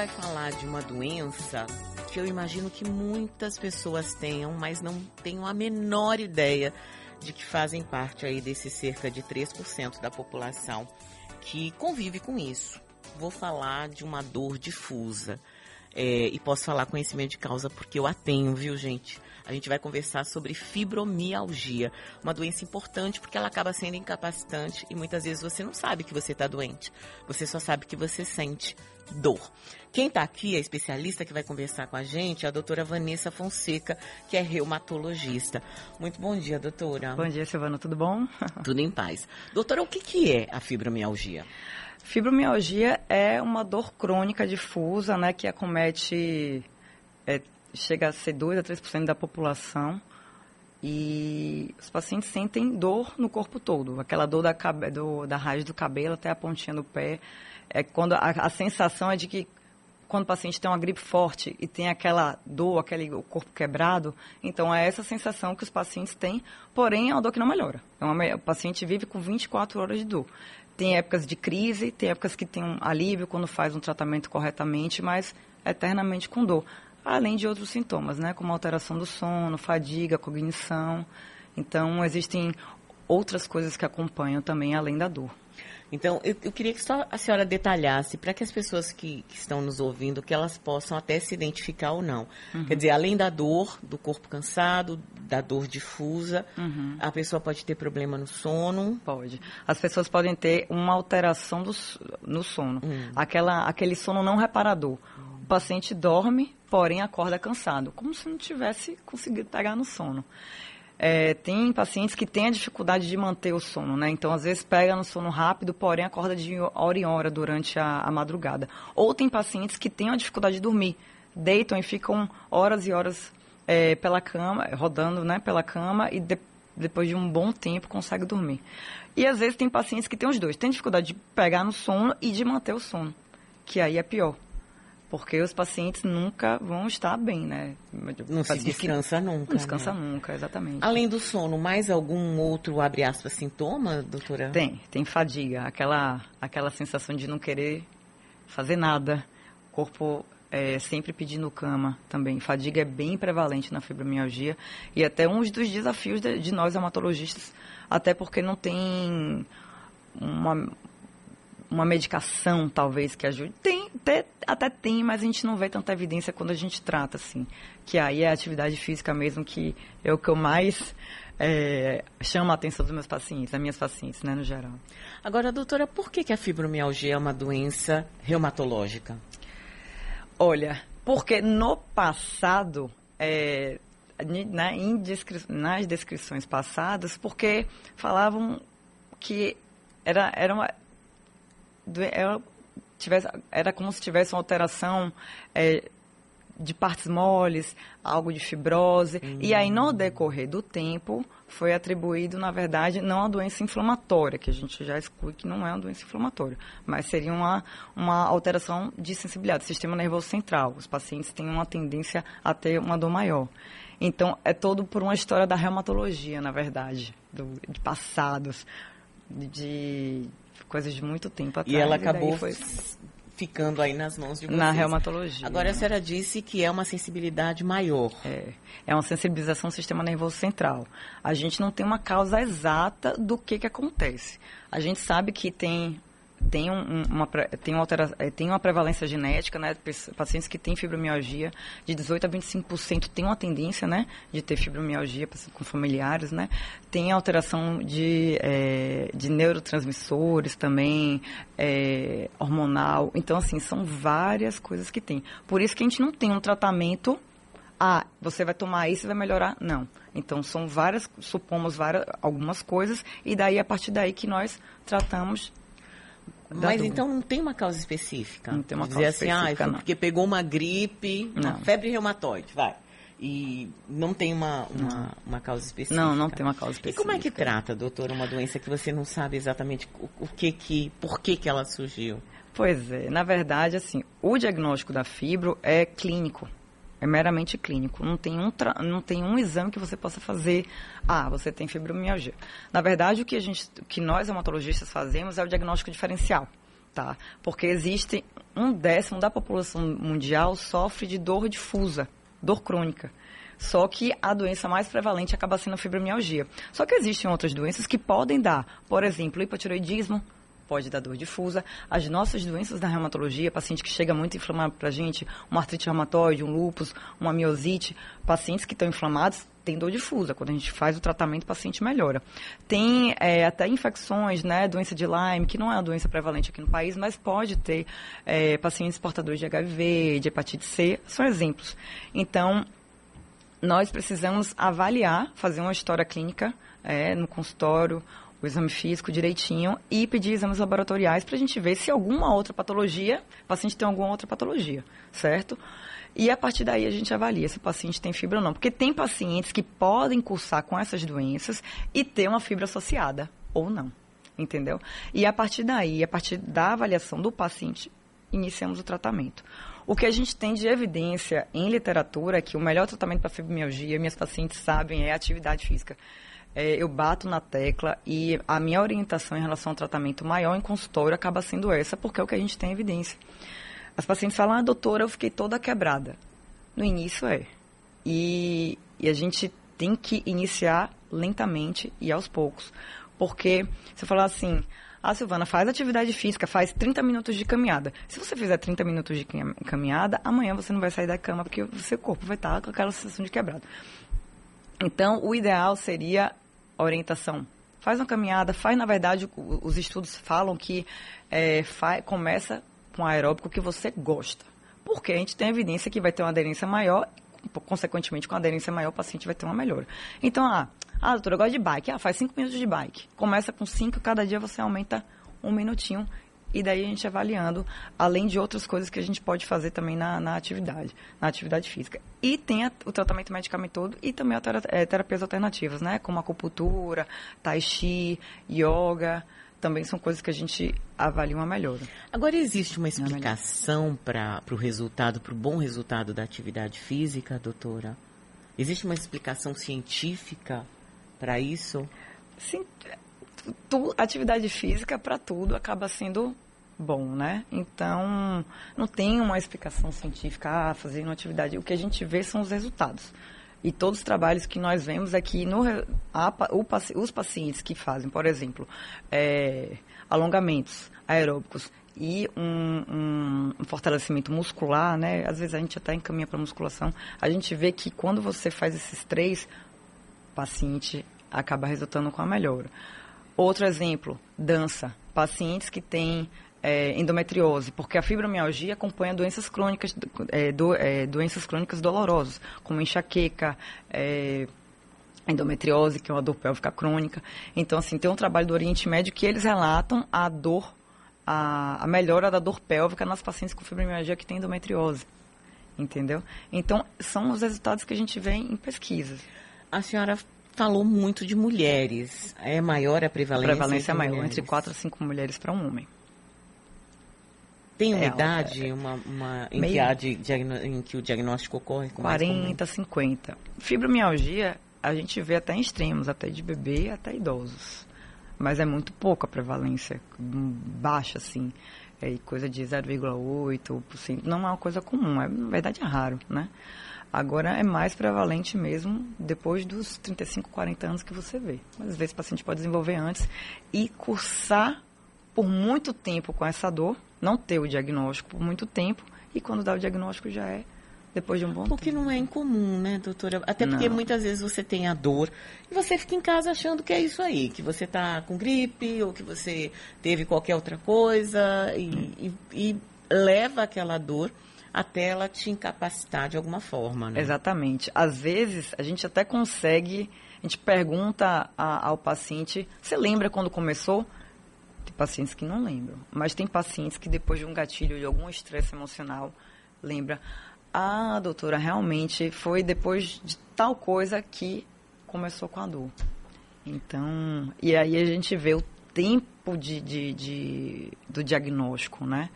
vai falar de uma doença que eu imagino que muitas pessoas tenham, mas não tenham a menor ideia de que fazem parte aí desse cerca de 3% da população que convive com isso. Vou falar de uma dor difusa. É, e posso falar conhecimento de causa porque eu a tenho, viu, gente? A gente vai conversar sobre fibromialgia, uma doença importante porque ela acaba sendo incapacitante e muitas vezes você não sabe que você está doente. Você só sabe que você sente dor. Quem está aqui, a especialista que vai conversar com a gente, é a doutora Vanessa Fonseca, que é reumatologista. Muito bom dia, doutora. Bom dia, Silvana, tudo bom? Tudo em paz. Doutora, o que, que é a fibromialgia? Fibromialgia é uma dor crônica difusa, né, que acomete, é, chega a ser 2 a 3% da população. E os pacientes sentem dor no corpo todo, aquela dor da, do, da raiz do cabelo até a pontinha do pé. É quando a, a sensação é de que quando o paciente tem uma gripe forte e tem aquela dor, aquele o corpo quebrado, então é essa sensação que os pacientes têm, porém é uma dor que não melhora. É uma, o paciente vive com 24 horas de dor. Tem épocas de crise, tem épocas que tem um alívio quando faz um tratamento corretamente, mas eternamente com dor. Além de outros sintomas, né, como alteração do sono, fadiga, cognição. Então, existem outras coisas que acompanham também, além da dor. Então, eu, eu, queria que só a senhora detalhasse, para que as pessoas que, que, estão nos ouvindo, que elas possam até se identificar ou não. Uhum. Quer dizer, além da dor, do corpo cansado, da dor difusa, uhum. a pessoa pode ter problema no sono? Pode. As pessoas podem ter uma alteração do, no sono. Uhum. Aquela, aquele sono não reparador. O paciente dorme, porém acorda cansado, como se não tivesse conseguido pegar no sono. É, tem pacientes que têm a dificuldade de manter o sono, né? Então, às vezes, pega no sono rápido, porém acorda de hora em hora durante a, a madrugada. Ou tem pacientes que têm a dificuldade de dormir, deitam e ficam horas e horas é, pela cama, rodando né, pela cama e de, depois de um bom tempo consegue dormir. E às vezes tem pacientes que têm os dois, têm dificuldade de pegar no sono e de manter o sono, que aí é pior porque os pacientes nunca vão estar bem, né? Não se descansa nunca. Não descansa né? nunca, exatamente. Além do sono, mais algum outro, abre aspas, sintoma, doutora? Tem, tem fadiga, aquela, aquela sensação de não querer fazer nada, corpo é, sempre pedindo cama também. Fadiga é bem prevalente na fibromialgia e até um dos desafios de, de nós hematologistas, até porque não tem uma, uma medicação, talvez, que ajude. Tem, até, até tem, mas a gente não vê tanta evidência quando a gente trata, assim. Que aí é a atividade física mesmo que é o que eu mais é, chama a atenção dos meus pacientes, das minhas pacientes, né, no geral. Agora, doutora, por que, que a fibromialgia é uma doença reumatológica? Olha, porque no passado, é, na, descri nas descrições passadas, porque falavam que era, era uma, era, tivesse, era como se tivesse uma alteração é, de partes moles, algo de fibrose. Uhum. E aí, no decorrer do tempo, foi atribuído, na verdade, não a doença inflamatória, que a gente já exclui que não é uma doença inflamatória, mas seria uma, uma alteração de sensibilidade do sistema nervoso central. Os pacientes têm uma tendência a ter uma dor maior. Então, é todo por uma história da reumatologia, na verdade, do, de passados, de, coisas de muito tempo atrás. E ela acabou e foi... ficando aí nas mãos de vocês. Na reumatologia. Agora, a senhora disse que é uma sensibilidade maior. É, é uma sensibilização do sistema nervoso central. A gente não tem uma causa exata do que, que acontece. A gente sabe que tem tem, um, uma, tem, uma altera, é, tem uma prevalência genética, né? Pacientes que têm fibromialgia, de 18 a 25% tem uma tendência, né? De ter fibromialgia com familiares, né? Tem alteração de, é, de neurotransmissores também, é, hormonal. Então, assim, são várias coisas que tem. Por isso que a gente não tem um tratamento ah, você vai tomar isso e vai melhorar. Não. Então, são várias, supomos várias, algumas coisas, e daí, a partir daí que nós tratamos mas então não tem uma causa específica? Não tem uma causa assim, específica, ah, porque pegou uma gripe, não. uma febre reumatoide, vai. E não tem uma, uma, uma, causa específica? Não, não tem uma causa específica. E como é que trata, doutora, uma doença que você não sabe exatamente o, o que que, por que que ela surgiu? Pois é, na verdade, assim, o diagnóstico da fibro é clínico. É meramente clínico. Não tem, um não tem um exame que você possa fazer. Ah, você tem fibromialgia. Na verdade, o que, a gente, o que nós hematologistas fazemos é o diagnóstico diferencial. Tá, porque existe um décimo da população mundial sofre de dor difusa, dor crônica. Só que a doença mais prevalente acaba sendo a fibromialgia. Só que existem outras doenças que podem dar, por exemplo, hipotiroidismo, pode dar dor difusa. As nossas doenças da reumatologia, paciente que chega muito inflamado para a gente, uma artrite reumatoide, um lúpus, uma miosite, pacientes que estão inflamados têm dor difusa. Quando a gente faz o tratamento, o paciente melhora. Tem é, até infecções, né, doença de Lyme, que não é uma doença prevalente aqui no país, mas pode ter é, pacientes portadores de HIV, de hepatite C, são exemplos. Então, nós precisamos avaliar, fazer uma história clínica é, no consultório, o exame físico direitinho e pedir exames laboratoriais para a gente ver se alguma outra patologia, o paciente tem alguma outra patologia, certo? E a partir daí a gente avalia se o paciente tem fibra ou não. Porque tem pacientes que podem cursar com essas doenças e ter uma fibra associada ou não, entendeu? E a partir daí, a partir da avaliação do paciente, iniciamos o tratamento. O que a gente tem de evidência em literatura é que o melhor tratamento para fibromialgia, minhas pacientes sabem, é a atividade física é, eu bato na tecla e a minha orientação em relação ao tratamento maior em consultório acaba sendo essa, porque é o que a gente tem evidência. As pacientes falam, ah, doutora, eu fiquei toda quebrada. No início é. E, e a gente tem que iniciar lentamente e aos poucos. Porque se eu falar assim, ah, Silvana, faz atividade física, faz 30 minutos de caminhada. Se você fizer 30 minutos de caminhada, amanhã você não vai sair da cama porque o seu corpo vai estar com aquela sensação de quebrado. Então, o ideal seria orientação. Faz uma caminhada, faz, na verdade, os estudos falam que é, faz, começa com aeróbico que você gosta. Porque a gente tem evidência que vai ter uma aderência maior, consequentemente, com aderência maior, o paciente vai ter uma melhora. Então, ah, ah doutora, eu gosto de bike. Ah, faz cinco minutos de bike. Começa com cinco, cada dia você aumenta um minutinho e daí a gente avaliando, além de outras coisas que a gente pode fazer também na, na atividade, na atividade física. E tem a, o tratamento medicamentoso e também a tera, é, terapias alternativas, né? Como acupuntura, tai chi, yoga, também são coisas que a gente avalia uma melhora. Agora, existe uma explicação para o resultado, para o bom resultado da atividade física, doutora? Existe uma explicação científica para isso? Sim, tu, atividade física para tudo acaba sendo bom, né? Então, não tem uma explicação científica, ah, fazer atividade. O que a gente vê são os resultados. E todos os trabalhos que nós vemos é que no, a, o, os pacientes que fazem, por exemplo, é, alongamentos aeróbicos e um, um, um, fortalecimento muscular, né? Às vezes a gente até encaminha para musculação. A gente vê que quando você faz esses três, o paciente acaba resultando com a melhora. Outro exemplo, dança. Pacientes que têm é, endometriose, porque a fibromialgia acompanha doenças crônicas, é, do, é, doenças crônicas dolorosas, como enxaqueca, é, endometriose, que é uma dor pélvica crônica. Então, assim, tem um trabalho do Oriente Médio que eles relatam a dor, a, a melhora da dor pélvica nas pacientes com fibromialgia que têm endometriose. Entendeu? Então, são os resultados que a gente vê em pesquisas. A senhora falou muito de mulheres. É maior a prevalência? A prevalência é maior, mulheres. entre 4 a 5 mulheres para um homem. Tem uma é, idade, é, uma, uma em, meio, que em, que o diagnóstico ocorre? Com 40, 50. Fibromialgia, a gente vê até em extremos, até de bebê até idosos. Mas é muito pouco a prevalência, baixa assim. É coisa de 0,8%. Não é uma coisa comum, é, na verdade é raro, né? Agora é mais prevalente mesmo depois dos 35, 40 anos que você vê. Mas às vezes o paciente pode desenvolver antes e cursar por muito tempo com essa dor, não ter o diagnóstico por muito tempo e quando dá o diagnóstico já é depois de um bom porque tempo. não é incomum, né, doutora? Até porque não. muitas vezes você tem a dor e você fica em casa achando que é isso aí, que você está com gripe ou que você teve qualquer outra coisa e, hum. e, e leva aquela dor até ela te incapacitar de alguma forma, né? Exatamente. Às vezes, a gente até consegue, a gente pergunta a, ao paciente, você lembra quando começou? Tem pacientes que não lembram, mas tem pacientes que depois de um gatilho, de algum estresse emocional, lembra, ah, doutora, realmente foi depois de tal coisa que começou com a dor. Então, e aí a gente vê o tempo de, de, de do diagnóstico, né?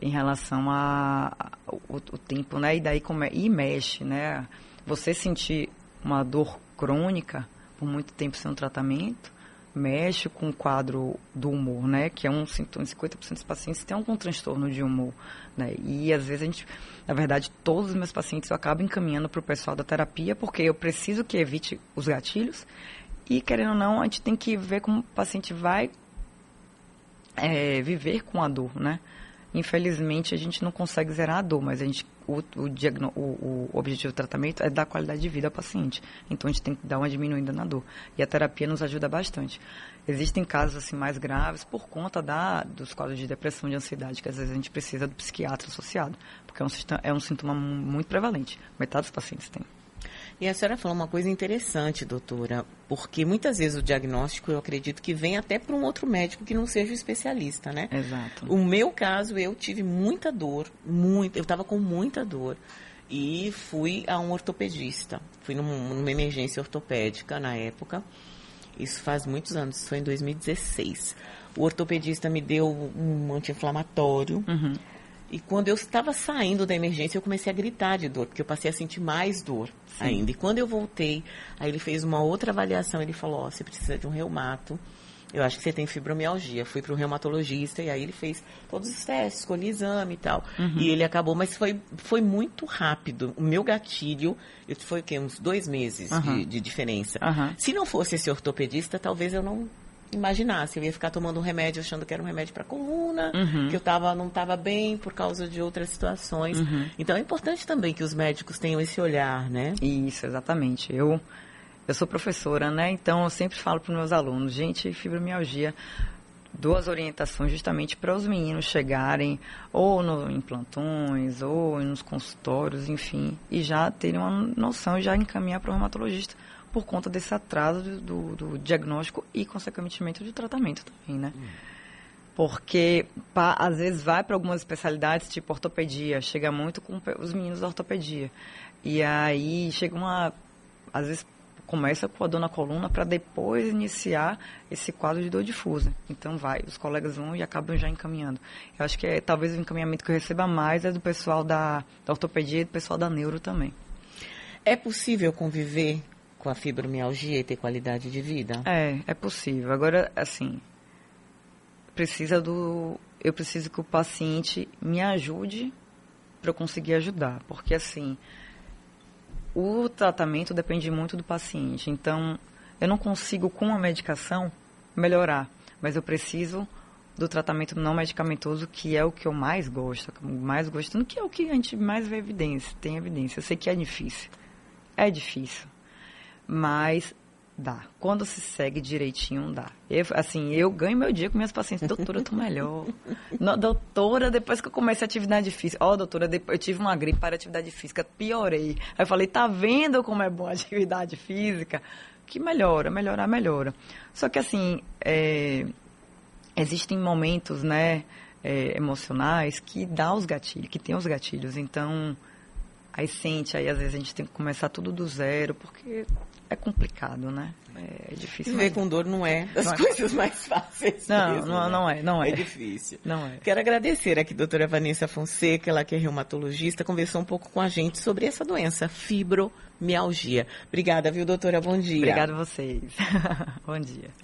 Em relação a, a o, o, tempo, né? E daí como é, e mexe, né? Você sentir uma dor crônica por muito tempo sem um tratamento, mexe com o quadro do humor, né? Que é um sintoma, 50% dos pacientes têm algum transtorno de humor, né? E às vezes a gente, na verdade, todos os meus pacientes eu acabo encaminhando para o pessoal da terapia porque eu preciso que evite os gatilhos e, querendo ou não, a gente tem que ver como o paciente vai é, viver com a dor, né? Infelizmente, a gente não consegue zerar a dor, mas a gente, o, o, diagno, o, o, objetivo do tratamento é dar qualidade de vida ao paciente. Então, a gente tem que dar uma diminuída na dor. E a terapia nos ajuda bastante. Existem casos assim mais graves por conta da, dos quadros de depressão, de ansiedade, que às vezes a gente precisa do psiquiatra associado, porque é um, é um sintoma muito prevalente. Metade dos pacientes tem. E a senhora falou uma coisa interessante, doutora, porque muitas vezes o diagnóstico eu acredito que vem até para um outro médico que não seja o especialista, né? Exato. O meu caso, eu tive muita dor, muito, eu estava com muita dor e fui a um ortopedista. Fui num, numa emergência ortopédica na época. Isso faz muitos anos, isso foi em 2016. O ortopedista me deu um anti-inflamatório. Uhum. E quando eu estava saindo da emergência, eu comecei a gritar de dor, porque eu passei a sentir mais dor Sim. ainda. E quando eu voltei, aí ele fez uma outra avaliação, ele falou, ó, você precisa de um reumato. Eu acho que você tem fibromialgia. Fui para o reumatologista e aí ele fez todos os testes, escolhi exame e tal. Uhum. E ele acabou, mas foi, foi muito rápido. O meu gatilho, foi o quê? Uns dois meses uhum. de, de, diferença. Uhum. Se não fosse esse ortopedista, talvez eu não imaginasse. Eu ia ficar tomando um remédio achando que era um remédio para coluna, uhum. que eu tava, não estava bem por causa de outras situações. Uhum. Então é importante também que os médicos tenham esse olhar, né? Isso, exatamente. Eu, eu sou professora, né? Então eu sempre falo para os meus alunos, gente, fibromialgia, duas orientações justamente para os meninos chegarem ou no, em plantões ou nos consultórios, enfim, e já terem uma noção e já encaminhar para o reumatologista por conta desse atraso do, do diagnóstico e, consequentemente, do tratamento também, né? Hum. Porque, às vezes, vai para algumas especialidades, tipo ortopedia, chega muito com os meninos da ortopedia. E aí chega uma. Às vezes começa com a dor na coluna para depois iniciar esse quadro de dor difusa. Então vai, os colegas vão e acabam já encaminhando. Eu acho que é, talvez o encaminhamento que eu receba mais é do pessoal da, da ortopedia e do pessoal da neuro também. É possível conviver com a fibromialgia e ter qualidade de vida? É, é possível. Agora, assim, precisa do. Eu preciso que o paciente me ajude para eu conseguir ajudar. Porque, assim, o tratamento depende muito do paciente. Então, eu não consigo, com a medicação, melhorar. Mas eu preciso do tratamento não medicamentoso, que é o que eu mais gosto, mais gostando, que é o que a gente mais vê evidência, tem evidência. Eu sei que é difícil. É difícil mas dá. Quando se segue direitinho, dá. Eu, assim, eu ganho meu dia com minhas pacientes. Doutora, eu tô melhor. No, doutora, depois que eu comecei a atividade física. Ó, oh, doutora, eu tive uma gripe para atividade física, piorei. Aí eu falei, tá vendo como é boa a atividade física? Que melhora, melhorar, melhora. Só que assim, é, existem momentos, né, é, emocionais que dá os gatilhos, que tem os gatilhos. Então, aí sente, aí às vezes a gente tem que começar tudo do zero, porque é complicado, né? É difícil. Viver com dor não é das não é. coisas é. mais fáceis. Não, mesmo, não, né? não é, não é. É difícil. Não é. Quero agradecer aqui a doutora Vanessa Fonseca, ela que é reumatologista, conversou um pouco com a gente sobre essa doença, fibromialgia. Obrigada, viu, doutora? Bom dia. Obrigada a vocês. Bom dia.